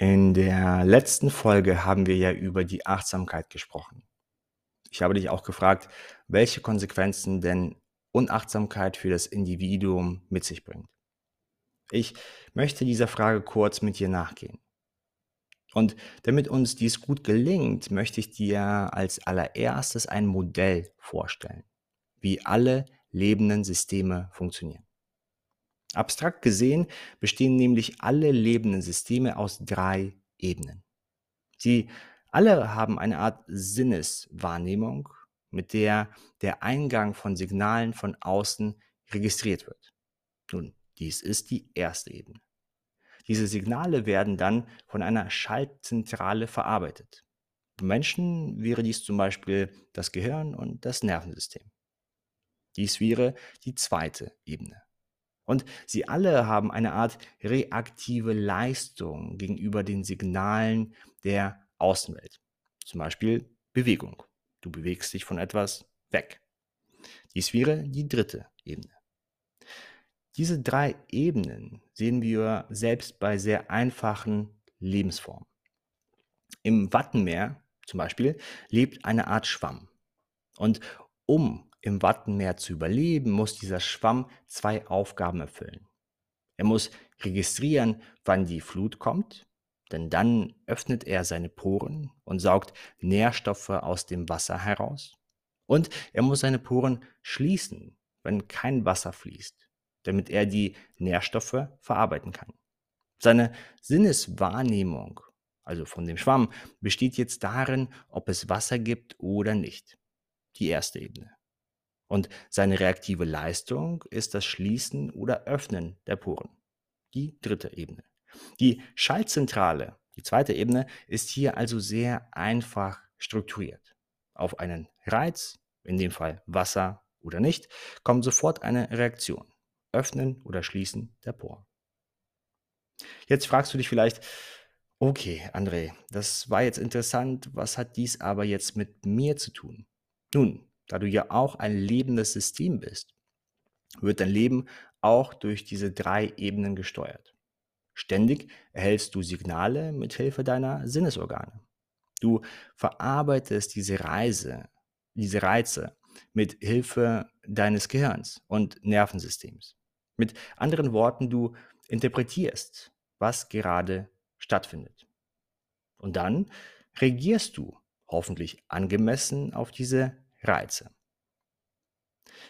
In der letzten Folge haben wir ja über die Achtsamkeit gesprochen. Ich habe dich auch gefragt, welche Konsequenzen denn Unachtsamkeit für das Individuum mit sich bringt. Ich möchte dieser Frage kurz mit dir nachgehen. Und damit uns dies gut gelingt, möchte ich dir als allererstes ein Modell vorstellen, wie alle lebenden Systeme funktionieren. Abstrakt gesehen bestehen nämlich alle lebenden Systeme aus drei Ebenen. Sie alle haben eine Art Sinneswahrnehmung, mit der der Eingang von Signalen von außen registriert wird. Nun, dies ist die erste Ebene. Diese Signale werden dann von einer Schaltzentrale verarbeitet. Bei Menschen wäre dies zum Beispiel das Gehirn und das Nervensystem. Dies wäre die zweite Ebene. Und sie alle haben eine Art reaktive Leistung gegenüber den Signalen der Außenwelt. Zum Beispiel Bewegung. Du bewegst dich von etwas weg. Dies wäre die dritte Ebene. Diese drei Ebenen sehen wir selbst bei sehr einfachen Lebensformen. Im Wattenmeer zum Beispiel lebt eine Art Schwamm. Und um im Wattenmeer zu überleben, muss dieser Schwamm zwei Aufgaben erfüllen. Er muss registrieren, wann die Flut kommt, denn dann öffnet er seine Poren und saugt Nährstoffe aus dem Wasser heraus. Und er muss seine Poren schließen, wenn kein Wasser fließt, damit er die Nährstoffe verarbeiten kann. Seine Sinneswahrnehmung, also von dem Schwamm, besteht jetzt darin, ob es Wasser gibt oder nicht. Die erste Ebene. Und seine reaktive Leistung ist das Schließen oder Öffnen der Poren. Die dritte Ebene. Die Schaltzentrale, die zweite Ebene, ist hier also sehr einfach strukturiert. Auf einen Reiz, in dem Fall Wasser oder nicht, kommt sofort eine Reaktion. Öffnen oder Schließen der Poren. Jetzt fragst du dich vielleicht, okay, André, das war jetzt interessant, was hat dies aber jetzt mit mir zu tun? Nun, da du ja auch ein lebendes System bist, wird dein Leben auch durch diese drei Ebenen gesteuert. Ständig erhältst du Signale mit Hilfe deiner Sinnesorgane. Du verarbeitest diese Reise, diese Reize mit Hilfe deines Gehirns und Nervensystems. Mit anderen Worten, du interpretierst, was gerade stattfindet. Und dann reagierst du hoffentlich angemessen auf diese Reize.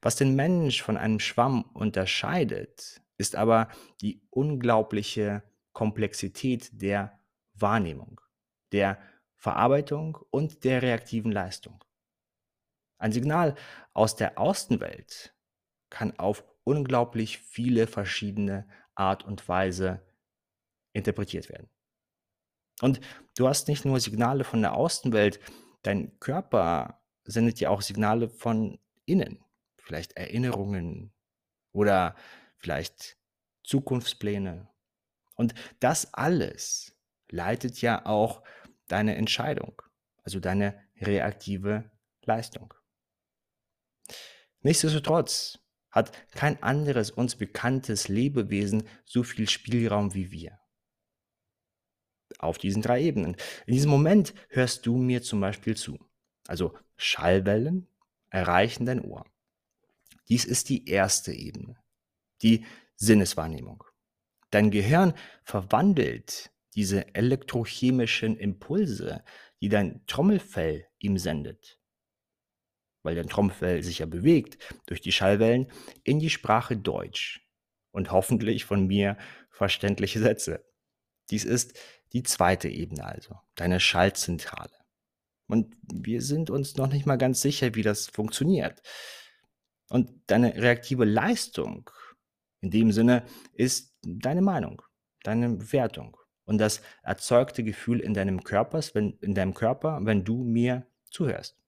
Was den Mensch von einem Schwamm unterscheidet, ist aber die unglaubliche Komplexität der Wahrnehmung, der Verarbeitung und der reaktiven Leistung. Ein Signal aus der Außenwelt kann auf unglaublich viele verschiedene Art und Weise interpretiert werden. Und du hast nicht nur Signale von der Außenwelt, dein Körper sendet ja auch Signale von innen. Vielleicht Erinnerungen oder vielleicht Zukunftspläne. Und das alles leitet ja auch deine Entscheidung, also deine reaktive Leistung. Nichtsdestotrotz hat kein anderes uns bekanntes Lebewesen so viel Spielraum wie wir. Auf diesen drei Ebenen. In diesem Moment hörst du mir zum Beispiel zu. Also Schallwellen erreichen dein Ohr. Dies ist die erste Ebene, die Sinneswahrnehmung. Dein Gehirn verwandelt diese elektrochemischen Impulse, die dein Trommelfell ihm sendet, weil dein Trommelfell sich ja bewegt durch die Schallwellen, in die Sprache Deutsch und hoffentlich von mir verständliche Sätze. Dies ist die zweite Ebene also, deine Schallzentrale. Und wir sind uns noch nicht mal ganz sicher, wie das funktioniert. Und deine reaktive Leistung in dem Sinne ist deine Meinung, deine Bewertung und das erzeugte Gefühl in deinem Körper, wenn, in deinem Körper, wenn du mir zuhörst.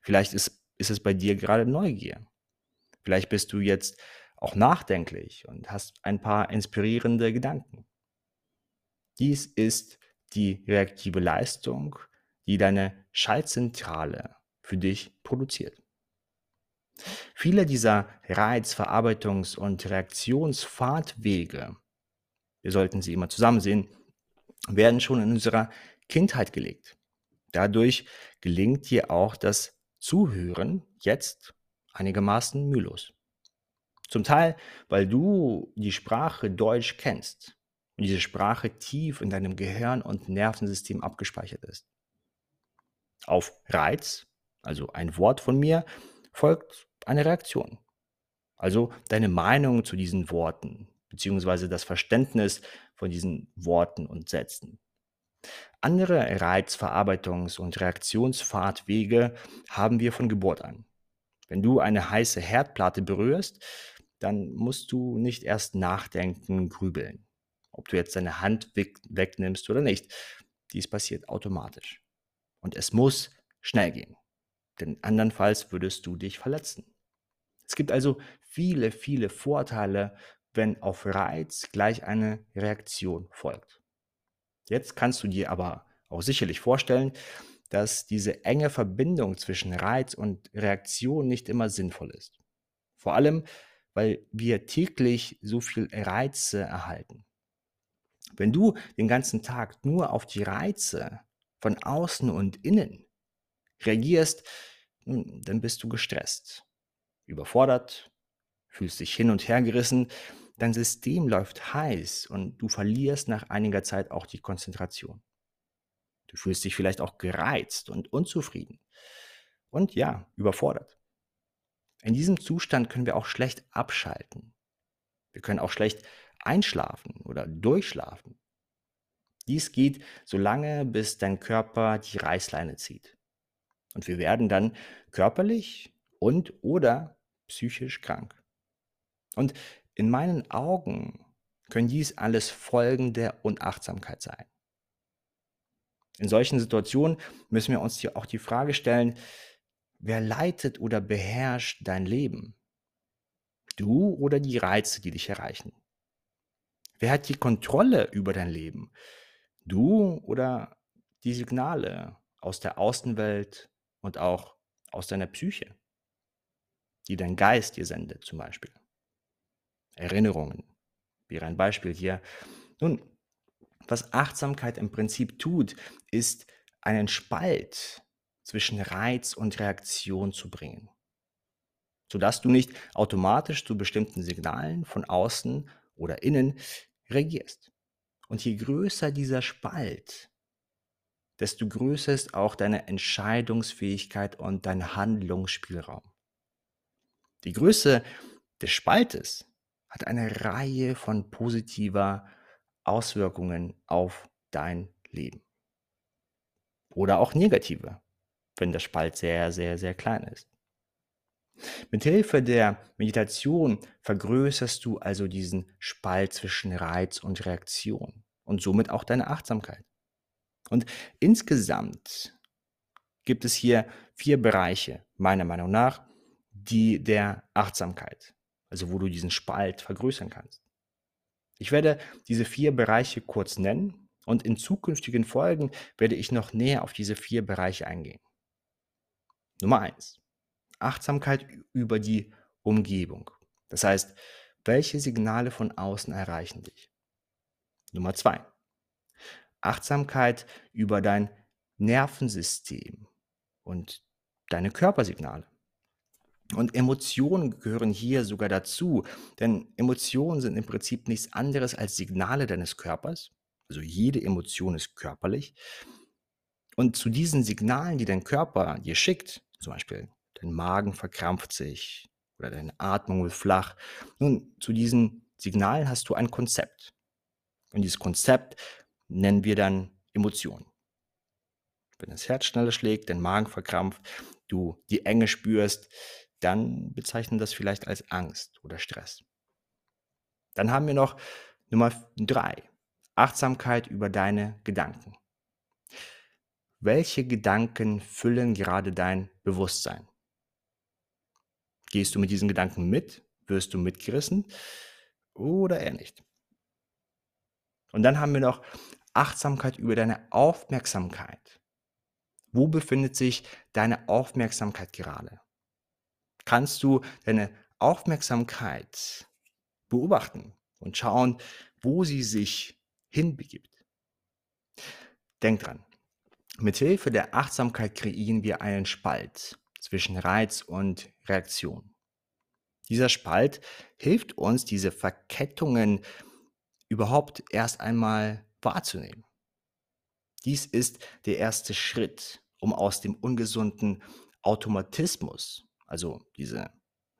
Vielleicht ist, ist es bei dir gerade Neugier. Vielleicht bist du jetzt auch nachdenklich und hast ein paar inspirierende Gedanken. Dies ist die reaktive Leistung, die deine Schaltzentrale für dich produziert. Viele dieser Reizverarbeitungs- und Reaktionsfahrtwege, wir sollten sie immer zusammen sehen, werden schon in unserer Kindheit gelegt. Dadurch gelingt dir auch das Zuhören jetzt einigermaßen mühelos. Zum Teil, weil du die Sprache Deutsch kennst und diese Sprache tief in deinem Gehirn und Nervensystem abgespeichert ist. Auf Reiz, also ein Wort von mir, folgt eine Reaktion. Also deine Meinung zu diesen Worten, beziehungsweise das Verständnis von diesen Worten und Sätzen. Andere Reizverarbeitungs- und Reaktionsfahrtwege haben wir von Geburt an. Wenn du eine heiße Herdplatte berührst, dann musst du nicht erst nachdenken, grübeln, ob du jetzt deine Hand weg, wegnimmst oder nicht. Dies passiert automatisch. Und es muss schnell gehen, denn andernfalls würdest du dich verletzen. Es gibt also viele, viele Vorteile, wenn auf Reiz gleich eine Reaktion folgt. Jetzt kannst du dir aber auch sicherlich vorstellen, dass diese enge Verbindung zwischen Reiz und Reaktion nicht immer sinnvoll ist. Vor allem, weil wir täglich so viel Reize erhalten. Wenn du den ganzen Tag nur auf die Reize von außen und innen reagierst, dann bist du gestresst, überfordert, fühlst dich hin und her gerissen dein System läuft heiß und du verlierst nach einiger Zeit auch die Konzentration. Du fühlst dich vielleicht auch gereizt und unzufrieden und ja, überfordert. In diesem Zustand können wir auch schlecht abschalten. Wir können auch schlecht einschlafen oder durchschlafen. Dies geht so lange, bis dein Körper die Reißleine zieht. Und wir werden dann körperlich und oder psychisch krank. Und in meinen Augen können dies alles Folgen der Unachtsamkeit sein. In solchen Situationen müssen wir uns hier auch die Frage stellen, wer leitet oder beherrscht dein Leben? Du oder die Reize, die dich erreichen? Wer hat die Kontrolle über dein Leben? Du oder die Signale aus der Außenwelt und auch aus deiner Psyche, die dein Geist dir sendet zum Beispiel? Erinnerungen wäre ein Beispiel hier. Nun, was Achtsamkeit im Prinzip tut, ist einen Spalt zwischen Reiz und Reaktion zu bringen, sodass du nicht automatisch zu bestimmten Signalen von außen oder innen reagierst. Und je größer dieser Spalt, desto größer ist auch deine Entscheidungsfähigkeit und dein Handlungsspielraum. Die Größe des Spaltes hat eine Reihe von positiver Auswirkungen auf dein Leben. Oder auch negative, wenn der Spalt sehr, sehr, sehr klein ist. Mit Hilfe der Meditation vergrößerst du also diesen Spalt zwischen Reiz und Reaktion und somit auch deine Achtsamkeit. Und insgesamt gibt es hier vier Bereiche, meiner Meinung nach, die der Achtsamkeit also wo du diesen Spalt vergrößern kannst. Ich werde diese vier Bereiche kurz nennen und in zukünftigen Folgen werde ich noch näher auf diese vier Bereiche eingehen. Nummer eins: Achtsamkeit über die Umgebung. Das heißt, welche Signale von außen erreichen dich? Nummer zwei: Achtsamkeit über dein Nervensystem und deine Körpersignale. Und Emotionen gehören hier sogar dazu, denn Emotionen sind im Prinzip nichts anderes als Signale deines Körpers. Also jede Emotion ist körperlich. Und zu diesen Signalen, die dein Körper dir schickt, zum Beispiel dein Magen verkrampft sich oder deine Atmung wird flach, nun, zu diesen Signalen hast du ein Konzept. Und dieses Konzept nennen wir dann Emotionen. Wenn das Herz schneller schlägt, dein Magen verkrampft, du die Enge spürst, dann bezeichnen das vielleicht als Angst oder Stress. Dann haben wir noch Nummer drei, Achtsamkeit über deine Gedanken. Welche Gedanken füllen gerade dein Bewusstsein? Gehst du mit diesen Gedanken mit? Wirst du mitgerissen? Oder eher nicht? Und dann haben wir noch Achtsamkeit über deine Aufmerksamkeit. Wo befindet sich deine Aufmerksamkeit gerade? kannst du deine Denk dran, mithilfe der Achtsamkeit kreieren wir einen Spalt zwischen Reiz und Reaktion. Dieser Spalt hilft uns, diese Verkettungen überhaupt erst einmal wahrzunehmen. Dies ist der erste Schritt, um aus dem ungesunden Automatismus, also diese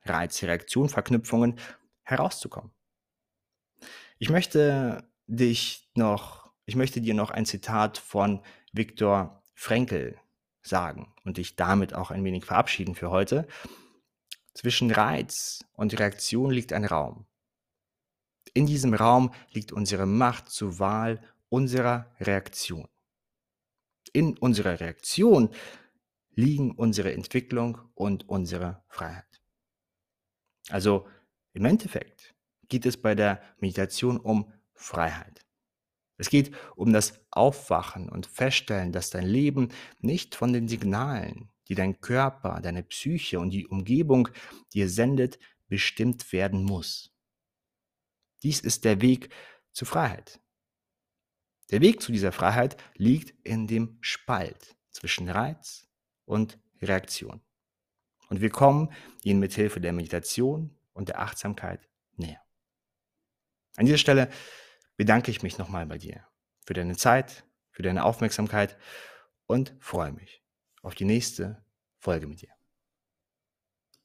Reiz-Reaktion-Verknüpfungen, herauszukommen. Ich möchte dich noch, ich möchte dir noch ein Zitat von Viktor Frankl sagen und dich damit auch ein wenig verabschieden für heute. Zwischen Reiz und Reaktion liegt ein Raum. In diesem Raum liegt unsere Macht zur Wahl unserer Reaktion. In unserer Reaktion liegen unsere Entwicklung und unsere Freiheit. Also im Endeffekt geht es bei der Meditation um Freiheit. Es geht um das Aufwachen und Feststellen, dass dein Leben nicht von den Signalen, die dein Körper, deine Psyche und die Umgebung dir sendet, bestimmt werden muss. Dies ist der Weg zur Freiheit. Der Weg zu dieser Freiheit liegt in dem Spalt zwischen Reiz und Reaktion. Und wir kommen ihnen mit Hilfe der Meditation und der Achtsamkeit näher. An dieser Stelle bedanke ich mich nochmal bei dir für deine Zeit, für deine Aufmerksamkeit und freue mich auf die nächste Folge mit dir.